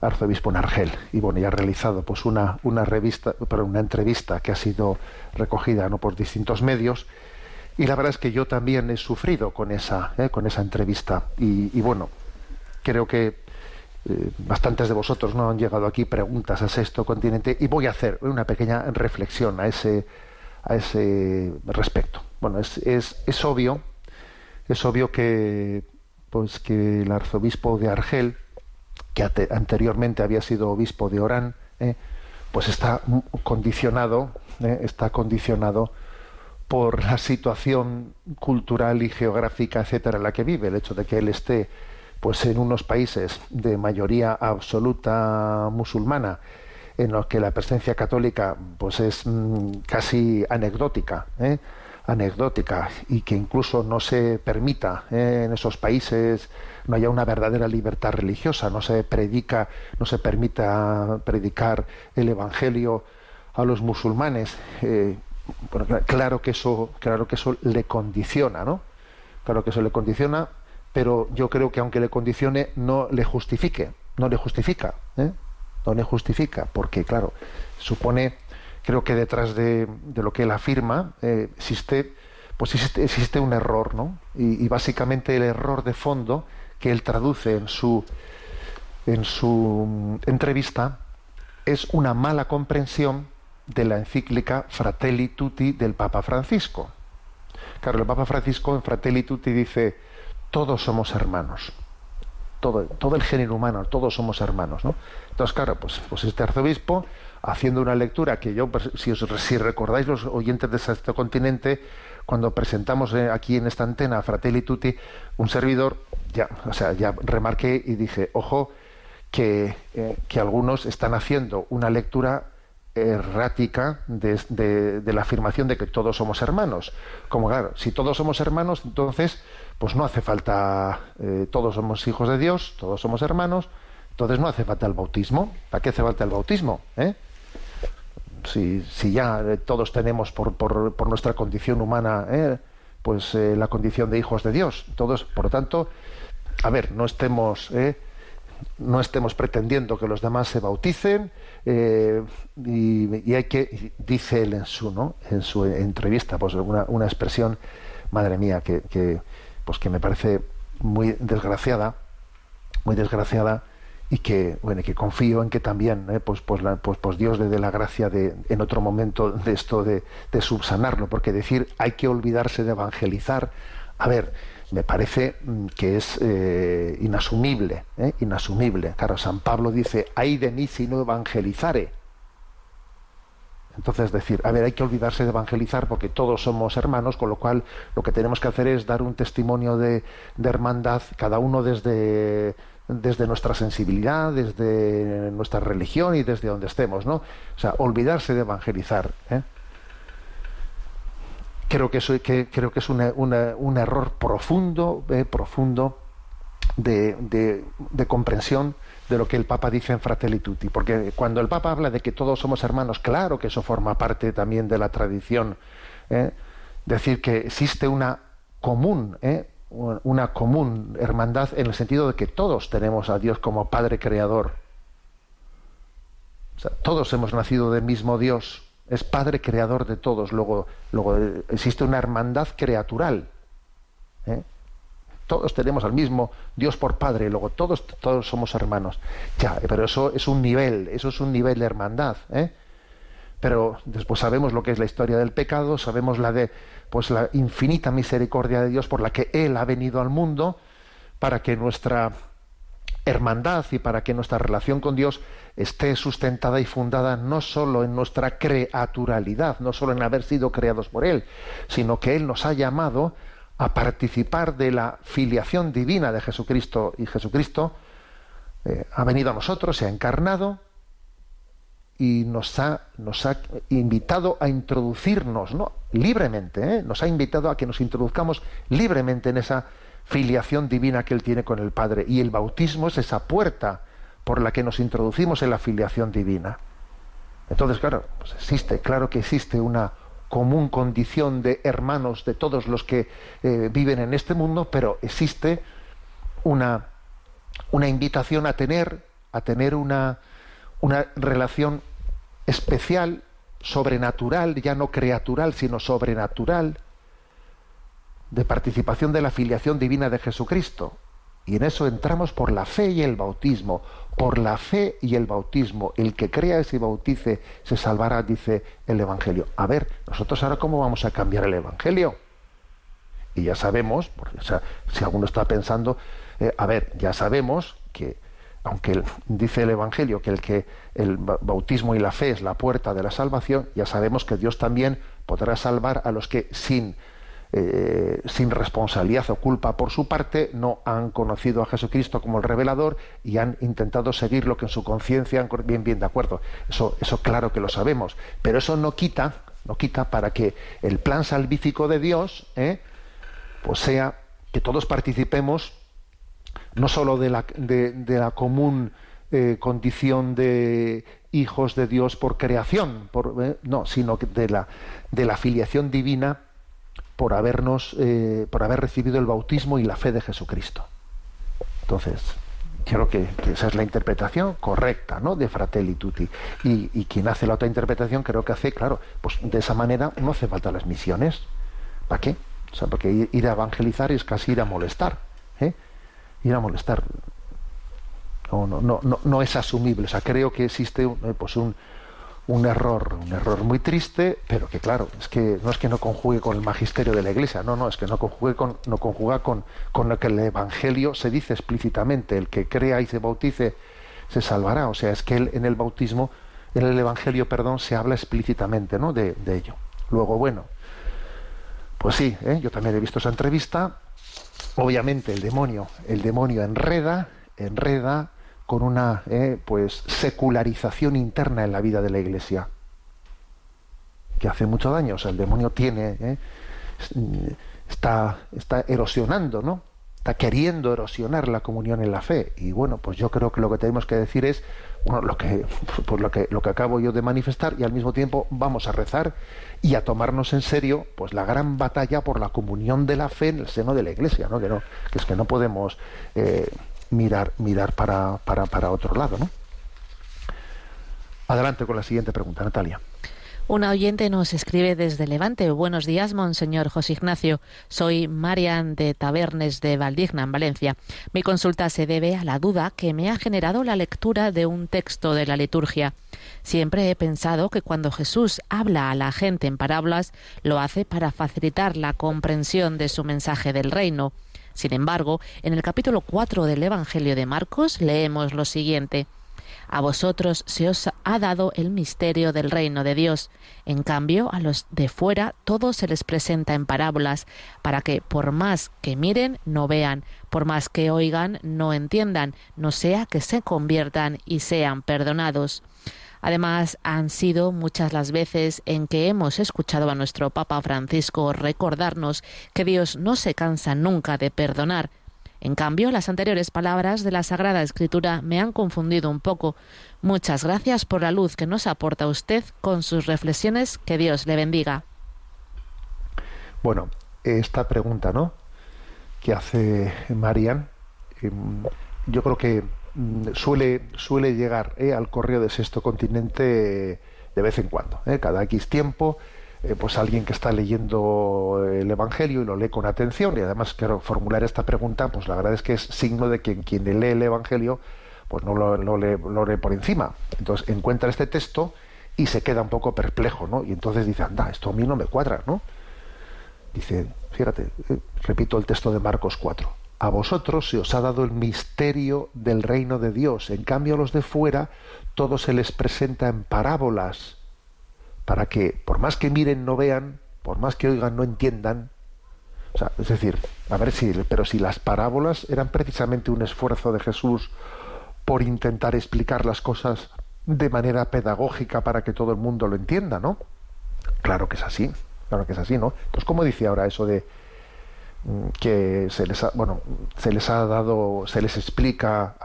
arzobispo en Argel. Y bueno ya ha realizado pues una una revista una entrevista que ha sido recogida no por distintos medios. Y la verdad es que yo también he sufrido con esa eh, con esa entrevista. Y, bueno creo que eh, bastantes de vosotros no han llegado aquí preguntas a sexto continente y voy a hacer una pequeña reflexión a ese a ese respecto bueno es, es, es obvio es obvio que pues que el arzobispo de Argel que anteriormente había sido obispo de Orán, eh, pues está condicionado, eh, está condicionado por la situación cultural y geográfica, etcétera, en la que vive, el hecho de que él esté pues en unos países de mayoría absoluta musulmana, en los que la presencia católica pues es mm, casi anecdótica, ¿eh? Anecdótica y que incluso no se permita en esos países no haya una verdadera libertad religiosa, no se predica, no se permita predicar el evangelio a los musulmanes. Eh, claro que eso, claro que eso le condiciona, ¿no? Claro que eso le condiciona, pero yo creo que aunque le condicione, no le justifique, no le justifica, ¿eh? no le justifica, porque claro, supone, creo que detrás de, lo que él afirma eh, existe, pues existe, un error, ¿no? y básicamente el error de fondo que él traduce en su, en su entrevista es una mala comprensión de la encíclica Fratelli Tutti del Papa Francisco. Claro, el Papa Francisco en Fratelli Tutti dice, todos somos hermanos, todo, todo el género humano, todos somos hermanos. ¿no? Entonces, claro, pues, pues este arzobispo, haciendo una lectura que yo, pues, si, os, si recordáis los oyentes de este continente, cuando presentamos eh, aquí en esta antena Fratelli Tutti, un servidor, ya, o sea, ya remarqué y dije, ojo, que, eh, que algunos están haciendo una lectura errática de, la afirmación de que todos somos hermanos. Como claro, si todos somos hermanos, entonces, pues no hace falta, eh, todos somos hijos de Dios, todos somos hermanos, entonces no hace falta el bautismo. ¿Para qué hace falta el bautismo? ¿Eh? si, ya eh, todos tenemos por, nuestra condición humana pues la condición de hijos de Dios todos por lo tanto a ver no estemos no estemos pretendiendo que los demás se bauticen y, hay que dice él en su no en su entrevista pues una, una expresión madre mía que, que pues que me parece muy desgraciada muy desgraciada y que bueno que confío en que también eh, pues, pues, pues, pues, Dios le dé la gracia de en otro momento de esto de, subsanarlo porque decir hay que olvidarse de evangelizar. A ver me parece mm, que es eh, inasumible eh, inasumible claro San Pablo dice hay de mí si no evangelizare entonces decir, a ver, hay que olvidarse de evangelizar porque todos somos hermanos, con lo cual lo que tenemos que hacer es dar un testimonio de, de hermandad, cada uno desde, desde nuestra sensibilidad, desde nuestra religión y desde donde estemos, ¿no? O sea, olvidarse de evangelizar. ¿eh? Creo que, eso, creo que es un error profundo, eh, profundo de, comprensión de lo que el Papa dice en Fratelli Tutti. Porque cuando el Papa habla de que todos somos hermanos, claro que eso forma parte también de la tradición. ¿eh? Decir que existe una común, ¿eh? una común hermandad en el sentido de que todos tenemos a Dios como Padre Creador. Todos hemos nacido del mismo Dios, es Padre creador de todos. Luego, luego eh, existe una hermandad creatural. ¿eh? Todos tenemos al mismo Dios por Padre, luego todos, todos somos hermanos. Ya, pero eso es un nivel, eso es un nivel de hermandad. ¿eh? Pero después sabemos lo que es la historia del pecado, sabemos la de pues la infinita misericordia de Dios por la que Él ha venido al mundo para que nuestra hermandad y para que nuestra relación con Dios esté sustentada y fundada no solo en nuestra creaturalidad, no solo en haber sido creados por Él, sino que Él nos ha llamado a participar de la filiación divina de Jesucristo y Jesucristo eh, ha venido a nosotros, se ha encarnado y nos ha, nos ha invitado a introducirnos ¿no? libremente, ¿eh? nos ha invitado a que nos introduzcamos libremente en esa filiación divina que Él tiene con el Padre. Y el bautismo es esa puerta por la que nos introducimos en la filiación divina. Entonces, claro, pues existe, claro que existe una común condición de hermanos de todos los que eh, viven en este mundo, pero existe una, una invitación a tener, a tener una, una relación especial, sobrenatural, ya no creatural, sino sobrenatural, de participación de la filiación divina de Jesucristo. Y en eso entramos por la fe y el bautismo. Por la fe y el bautismo. El que crea y se bautice se salvará, dice el Evangelio. A ver, nosotros ahora cómo vamos a cambiar el Evangelio. Y ya sabemos, porque, o sea, si alguno está pensando, eh, a ver, ya sabemos que aunque dice el Evangelio que el que el bautismo y la fe es la puerta de la salvación, ya sabemos que Dios también podrá salvar a los que sin eh, sin responsabilidad o culpa por su parte, no han conocido a Jesucristo como el revelador y han intentado seguir lo que en su conciencia han bien bien de acuerdo. Eso, eso claro que lo sabemos, pero eso no quita, no quita para que el plan salvífico de Dios, ¿eh? pues sea que todos participemos no solo de la, de, la común eh, condición de hijos de Dios por creación, por, eh, no, sino de la, de la filiación divina por habernos, eh, por haber recibido el bautismo y la fe de Jesucristo. Entonces, creo que, esa es la interpretación correcta, ¿no? De Fratelli Tutti. Y, y, quien hace la otra interpretación creo que hace, claro, pues de esa manera no hace falta las misiones. ¿Para qué? O sea, porque ir a evangelizar es casi ir a molestar. ¿eh? Ir a molestar. No, no, no, no, no es asumible. O sea, creo que existe eh, pues un, un error, un error muy triste, pero que claro, es que no es que no conjugue con el magisterio de la Iglesia, no, no, es que no conjugue con, no conjuga con, con lo que el Evangelio se dice explícitamente, el que crea y se bautice se salvará, o sea, es que él, en el bautismo, en el Evangelio, perdón, se habla explícitamente, ¿no? De, de ello. Luego, bueno, pues sí, ¿eh? yo también he visto esa entrevista. Obviamente el demonio, el demonio enreda, enreda, con una eh, pues secularización interna en la vida de la Iglesia que hace mucho daño. O sea, el demonio tiene eh, está está erosionando, ¿no? Está queriendo erosionar la comunión en la fe. Y bueno, pues yo creo que lo que tenemos que decir es bueno, lo que (laughs) por lo que lo que acabo yo de manifestar y al mismo tiempo vamos a rezar y a tomarnos en serio pues la gran batalla por la comunión de la fe en el seno de la Iglesia, ¿no? Que no que es que no podemos eh, mirar, mirar para, para, para otro lado. ¿no? Adelante con la siguiente pregunta, Natalia. Una oyente nos escribe desde Levante. Buenos días, Monseñor José Ignacio. Soy Marian de Tabernes de Valdigna, en Valencia. Mi consulta se debe a la duda que me ha generado la lectura de un texto de la liturgia. Siempre he pensado que cuando Jesús habla a la gente en parábolas, lo hace para facilitar la comprensión de su mensaje del reino. Sin embargo, en el capítulo 4 del Evangelio de Marcos leemos lo siguiente. A vosotros se os ha dado el misterio del reino de Dios. En cambio, a los de fuera todo se les presenta en parábolas, para que por más que miren, no vean, por más que oigan, no entiendan, no sea que se conviertan y sean perdonados. Además, han sido muchas las veces en que hemos escuchado a nuestro Papa Francisco recordarnos que Dios no se cansa nunca de perdonar. En cambio, las anteriores palabras de la Sagrada Escritura me han confundido un poco. Muchas gracias por la luz que nos aporta usted con sus reflexiones. Que Dios le bendiga. Bueno, esta pregunta, ¿no? Que hace Marian, em, yo creo que suele, suele llegar ¿eh? al correo de Sexto Continente de vez en cuando, ¿eh? cada X tiempo, eh, pues alguien que está leyendo el Evangelio y lo lee con atención y además quiero formular esta pregunta, pues la verdad es que es signo de que quien lee el Evangelio pues no lo, lee, por encima. Entonces encuentra este texto y se queda un poco perplejo, ¿no? Y entonces dice, anda, esto a mí no me cuadra, ¿no? Dice, fíjate, eh, repito el texto de Marcos 4. A vosotros se os ha dado el misterio del reino de Dios. En cambio, a los de fuera, todo se les presenta en parábolas, para que, por más que miren, no vean, por más que oigan, no entiendan. O sea, es decir, a ver si, pero si las parábolas eran precisamente un esfuerzo de Jesús por intentar explicar las cosas de manera pedagógica para que todo el mundo lo entienda, ¿no? Claro que es así, claro que es así, ¿no? Entonces, ¿cómo dice ahora eso de que se les ha, bueno, se les ha dado, se les explica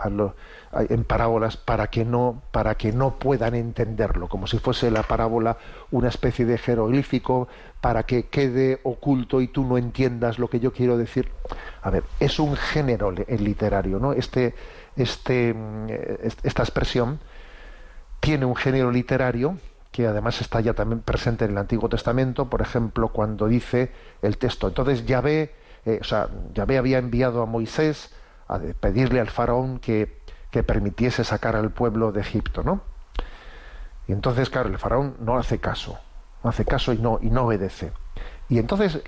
en parábolas para que no, para que no puedan entenderlo, como si fuese la parábola una especie de jeroglífico para que quede oculto y tú no entiendas lo que yo quiero decir. A ver, es un género le- literario, ¿no? Este, este, mm, est- esta expresión tiene un género literario que además está ya también presente en el Antiguo Testamento, por ejemplo, cuando dice el texto. Entonces Yahvé, eh, o sea, Yahvé había enviado a Moisés a pedirle al faraón que, que permitiese sacar al pueblo de Egipto, ¿no? Y entonces, claro, el faraón no hace caso, no hace caso y no, y no obedece. Y entonces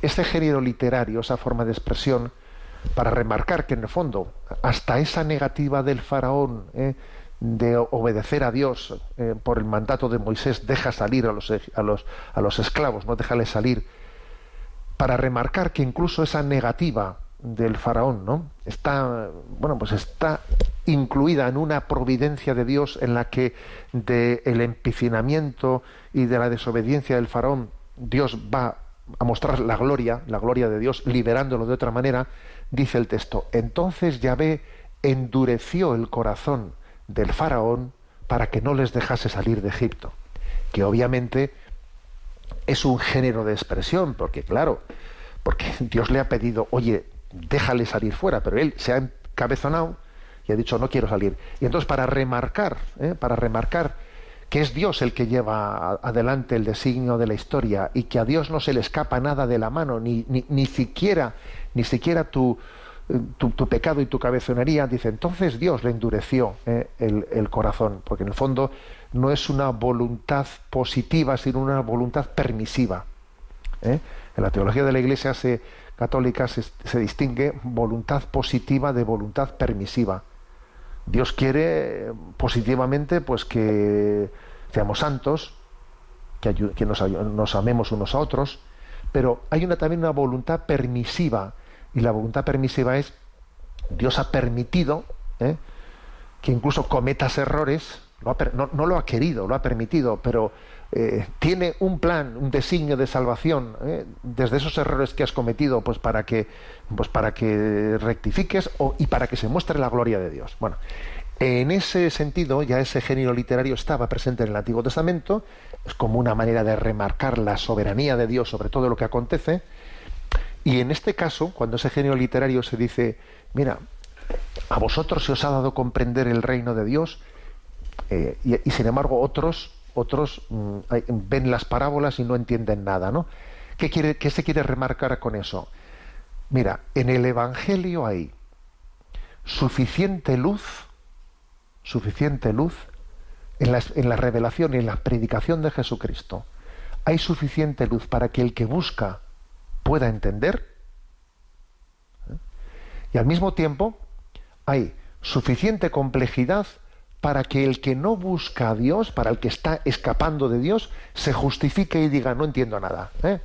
este género literario, esa forma de expresión, para remarcar que en el fondo hasta esa negativa del faraón eh, de obedecer a Dios eh, por el mandato de Moisés deja salir a los, a los, a los esclavos, no déjales salir, para remarcar que incluso esa negativa del faraón, ¿no? Está, bueno, pues está incluida en una providencia de Dios en la que de el empecinamiento y de la desobediencia del faraón Dios va a mostrar la gloria, la gloria de Dios, liberándolo de otra manera, dice el texto, entonces Yahvé endureció el corazón del faraón para que no les dejase salir de Egipto, que obviamente es un género de expresión, porque claro, porque (laughs) Dios le ha pedido, oye, déjale salir fuera, pero él se ha encabezonado y ha dicho, no quiero salir. Y entonces para remarcar, ¿eh? para remarcar que es Dios el que lleva adelante el designio de la historia y que a Dios no se le escapa nada de la mano, ni, ni, ni siquiera, ni siquiera tu, tu, tu pecado y tu cabezonería, dice, entonces Dios le endureció eh, el, el corazón, porque en el fondo no es una voluntad positiva, sino una voluntad permisiva. ¿eh? En la teología de la Iglesia católica se, distingue voluntad positiva de voluntad permisiva. Dios quiere positivamente pues que seamos santos, que, que nos amemos unos a otros, pero hay una, también una voluntad permisiva, y la voluntad permisiva es Dios ha permitido ¿eh? que incluso cometas errores, no, lo ha querido, lo ha permitido, pero eh, tiene un plan, un designio de salvación ¿eh? desde esos errores que has cometido, pues para que, pues para que rectifiques y para que se muestre la gloria de Dios. Bueno, en ese sentido, ya ese género literario estaba presente en el Antiguo Testamento, es como una manera de remarcar la soberanía de Dios sobre todo lo que acontece, y en este caso, cuando ese género literario se dice, mira, a vosotros se os ha dado comprender el reino de Dios, eh, y, sin embargo otros, otros mm, ven las parábolas y no entienden nada, ¿no? ¿Qué, quiere, ¿Qué se quiere remarcar con eso? Mira, en el Evangelio hay suficiente luz, suficiente luz en la, en la revelación y en la predicación de Jesucristo. Hay suficiente luz para que el que busca pueda entender. ¿eh? Y al mismo tiempo hay suficiente complejidad para que el que no busca a Dios, para el que está escapando de Dios, se justifique y diga, no entiendo nada. ¿eh?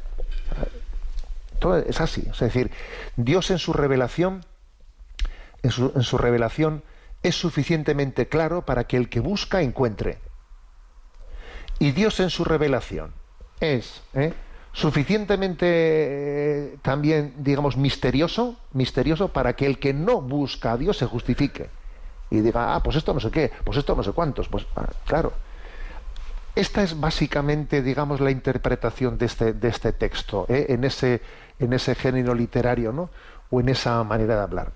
Todo es así. Es decir, Dios en su revelación, en su, en su revelación, es suficientemente claro para que el que busca encuentre. Y Dios en su revelación es ¿eh? suficientemente eh, también, digamos, misterioso, misterioso para que el que no busca a Dios se justifique y diga, ah, pues esto no sé qué, pues esto no sé cuántos, pues ah, claro. Esta es básicamente, digamos, la interpretación de este, de este texto, ¿eh? en, ese, en ese género literario, ¿no? O en esa manera de hablar.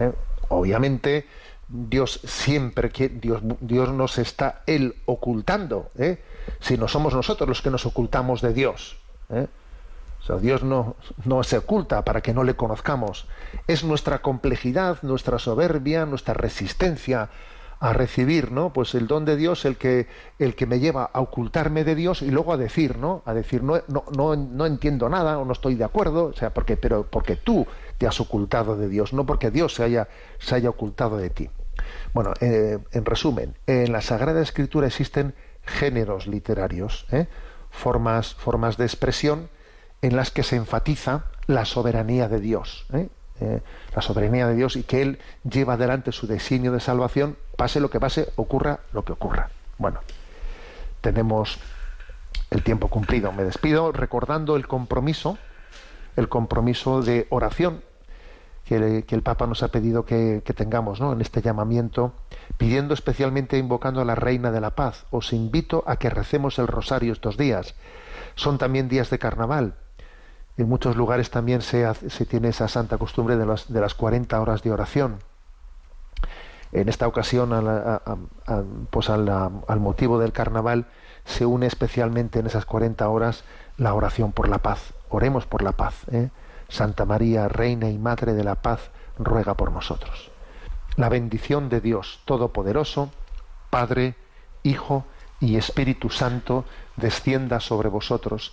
¿eh? Obviamente, Dios siempre que Dios, Dios nos está él ocultando, ¿eh? si no somos nosotros los que nos ocultamos de Dios. ¿eh? Sea, Dios no, no se oculta para que no le conozcamos. Es nuestra complejidad, nuestra soberbia, nuestra resistencia a recibir, ¿no? Pues el don de Dios, el que, el que me lleva a ocultarme de Dios y luego a decir, ¿no? A decir, no, no, no, no entiendo nada o no estoy de acuerdo, o sea, porque, pero porque tú te has ocultado de Dios, no porque Dios se haya, se haya ocultado de ti. Bueno, eh, en resumen, en la Sagrada Escritura existen géneros literarios, ¿eh? formas, formas de expresión en las que se enfatiza la soberanía de Dios, ¿eh? Eh, la soberanía de Dios y que Él lleva adelante su designio de salvación, pase lo que pase, ocurra lo que ocurra. Bueno, tenemos el tiempo cumplido. Me despido recordando el compromiso, el compromiso de oración que, el Papa nos ha pedido que, que tengamos ¿no? en este llamamiento, pidiendo especialmente, invocando a la Reina de la Paz. Os invito a que recemos el rosario estos días. Son también días de carnaval en muchos lugares también se, se tiene esa santa costumbre de las, de las 40 horas de oración. En esta ocasión, pues al motivo del carnaval, se une especialmente en esas 40 horas la oración por la paz. Oremos por la paz. ¿eh? Santa María, Reina y Madre de la Paz, ruega por nosotros. La bendición de Dios Todopoderoso, Padre, Hijo y Espíritu Santo, descienda sobre vosotros